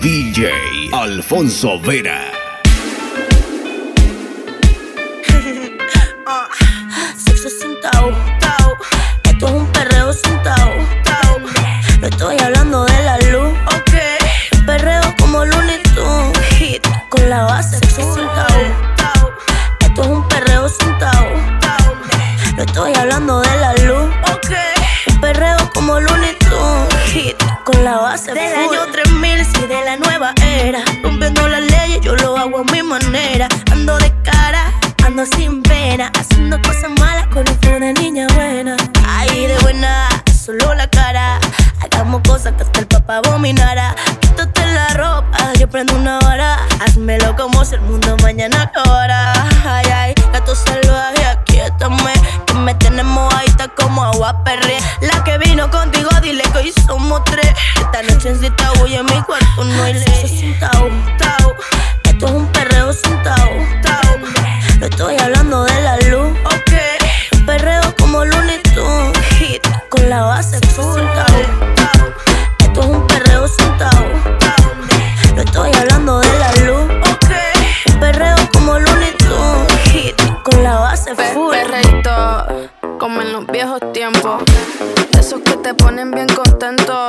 DJ Alfonso Vera. Sexo sin tau, tau. Esto es un perreo sin tau, tau. No estoy hablando de la luz, ok. Perreo como Looney Tunes, hit con la base sexo sin tau, tau. Esto es un perreo sin tau, tau. No estoy hablando de la luz, ok. Un perreo como Looney Tunes, hit con la base del año 3000, sí de la nueva era. Rompiendo las leyes, yo lo hago a mi manera. Ando de cara Ando sin pena, haciendo cosas malas con un flow de niña buena. Ahí de buena, solo la cara. Hagamos cosas que hasta el papá abominara. Quítate la ropa, yo prendo una vara. Hazmelo como si el mundo mañana acabara. Ay, ay, gato salvaje, no hay ley. sin tau, tau. Esto es un perreo sin tau, tau. No estoy hablando de la luz, ok. Un perreo como Looney Tunes, hit con la base full tau, tau. Esto es un perreo sin tau, tau. No estoy hablando de la luz, ok. Un perreo como Looney Tunes, hit con la base Pe- full. Perreíto, como en los viejos tiempos. De esos que te ponen bien contento.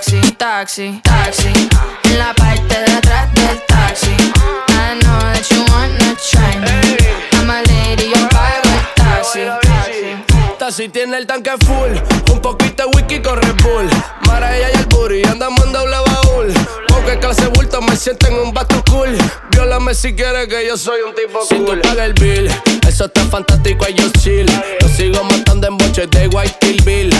taxi, taxi, taxi, taxi. En la parte de atrás del taxi. I know that you wanna try me. I'm a lady, yo pago el taxi. Si tiene el tanque full, un poquito de whisky con Red Bull. Mara ella y el booty, andamos en doble baúl. Porque clase bulto me siento en un bato cool. Viólame si quieres que yo soy un tipo Si cool. tú pagas el bill, eso está fantástico, yo chill. Lo sigo matando en boches de White Kill Bill.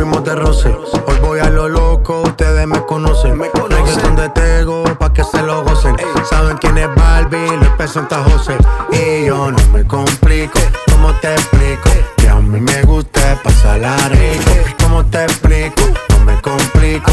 Fuimos de roce. Hoy voy a lo loco, ustedes me conocen. Me conocen de Tego, pa' que se lo gocen. Saben quién es Barbie, les presenta José. Y yo no me complico. ¿Cómo te explico? Que a mí me gusta pasarla rico. ¿Cómo te explico? No me complico.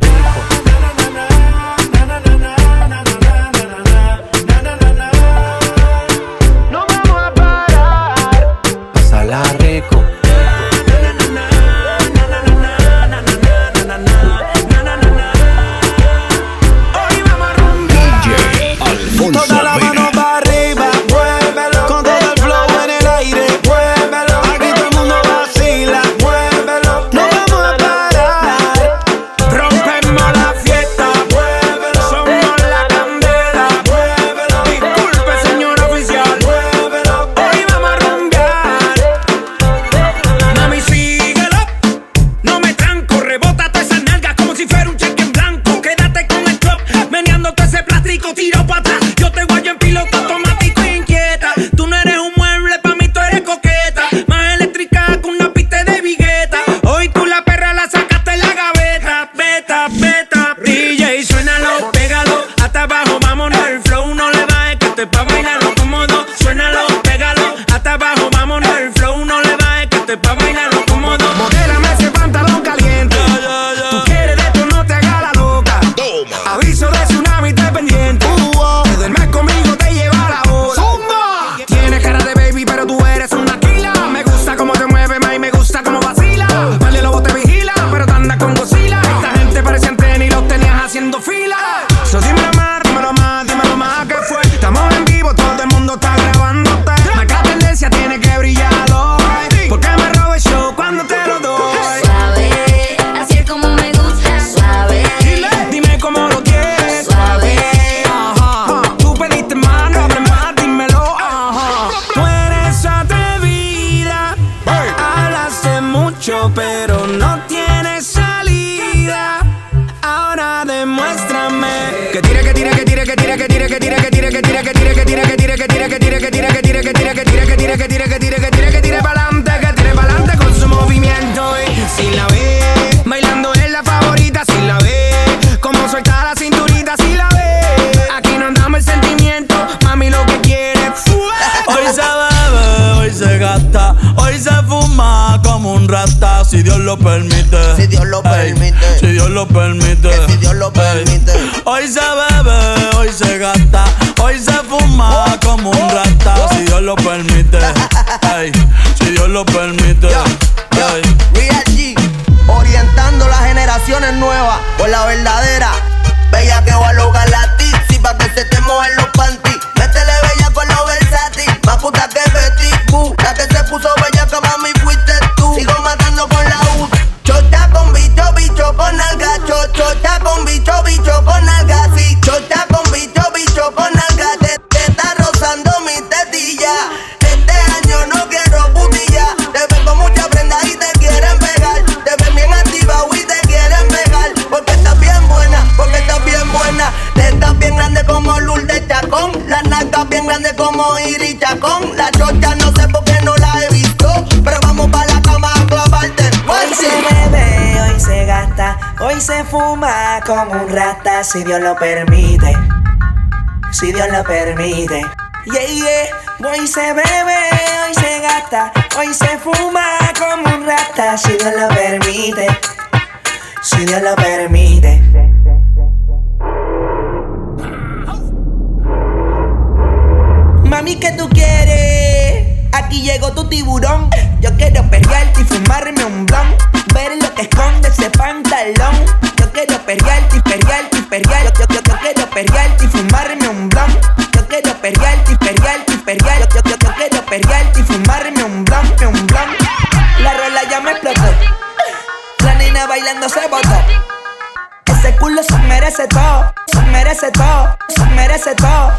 Yo te guayo en piloto automático e inquieta. Tú no eres un mueble, pa' mí tú eres coqueta. Más eléctrica que una piste de vigueta. Hoy tú la perra la sacaste en la gaveta. Beta, beta, DJ, suénalo, pégalo. Hasta abajo, vámonos. El flow no le bajes que esto es pa' bailarlo cómodo. Suénalo, pégalo. Hasta abajo, vámonos. El flow no le bajes que esto es pa' bailarlo cómodo. Modélame ese pantalón caliente. Tú quieres de esto, no te hagas la loca. Toma. Aviso de su escaparme como un rata si Dios lo permite. Si Dios lo permite. Yeah, yeah. Hoy se bebe, hoy se gasta, hoy se fuma como un rata si Dios lo permite. Si Dios lo permite. Mami, ¿qué tú quieres? Aquí llegó tu tiburón. Yo quiero perrearte y fumarme un blon. Ver lo que esconde ese pantalón quiero perrearte y perrearte. Yo, yo, yo, quiero perrearte y fumarme un blunt. Yo quiero perrearte y perrearte y perrear. Yo, yo, yo, quiero perrearte y fumarme un blunt, un blunt. La rola ya me explotó. La nena bailando se botó. Ese culo se merece todo. Se merece todo, se merece todo.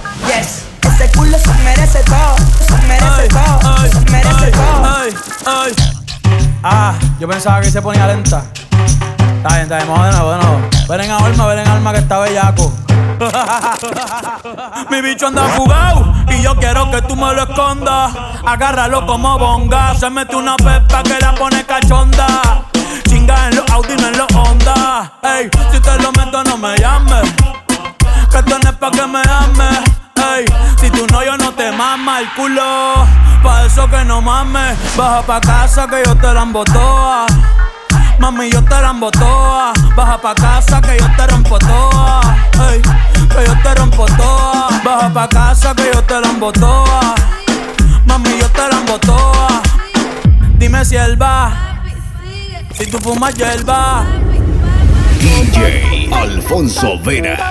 Yo pensaba que se ponía lenta. Está bien, está bien, vamos de nuevo, de nuevo. Ven en alma, ven en alma que está bellaco. Mi bicho anda fugado y yo quiero que tú me lo escondas. Agárralo como bonga. Se mete una pepa que la pone cachonda. Chinga en los Audi, no en los Honda. Ey, si te lo meto, no me llames. Que esto no es pa' que me ames. Ey, si tú no, yo no te mama el culo. Pa' eso que no mames. Baja pa' casa que yo te la embotoa. Mami, yo te la toa. Baja pa' casa que yo te rompo toa. Ey, que yo te rompo toa. Baja pa' casa que yo te la toa. Mami, yo te la toa. Dime si él va. Si tú fumas hierba. DJ Alfonso Vera.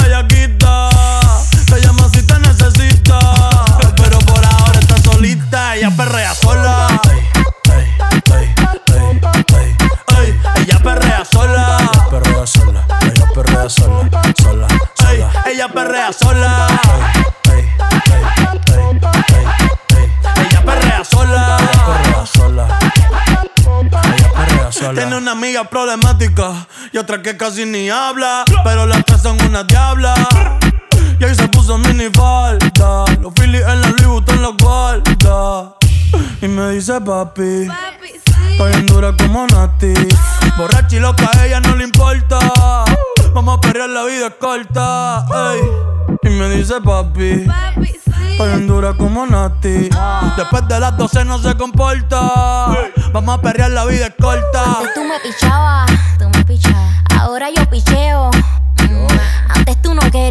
Problemática y otra que casi ni habla. Pero las tres son una diabla. Y ahí se puso mini falta. Los Phillies en la Louis Vuitton los guarda. Y me dice papi. Estoy en dura como Nati. Borracha y loca, a ella no le importa. Vamos a perrear, la vida es corta. Y me dice papi. Estoy en dura como Nati. Después de las 12 no se comporta. Vamos a perrear, la vida es corta. Antes tú me pichabas, tú me pichabas. Ahora yo picheo. Antes tú no querías.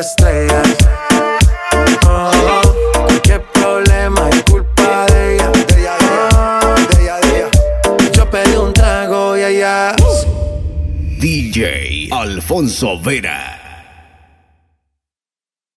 estrellas. Oh, qué problema es culpa de ella. De ella, de ella, de ella, Yo pedí un trago y ella. DJ Alfonso Vera.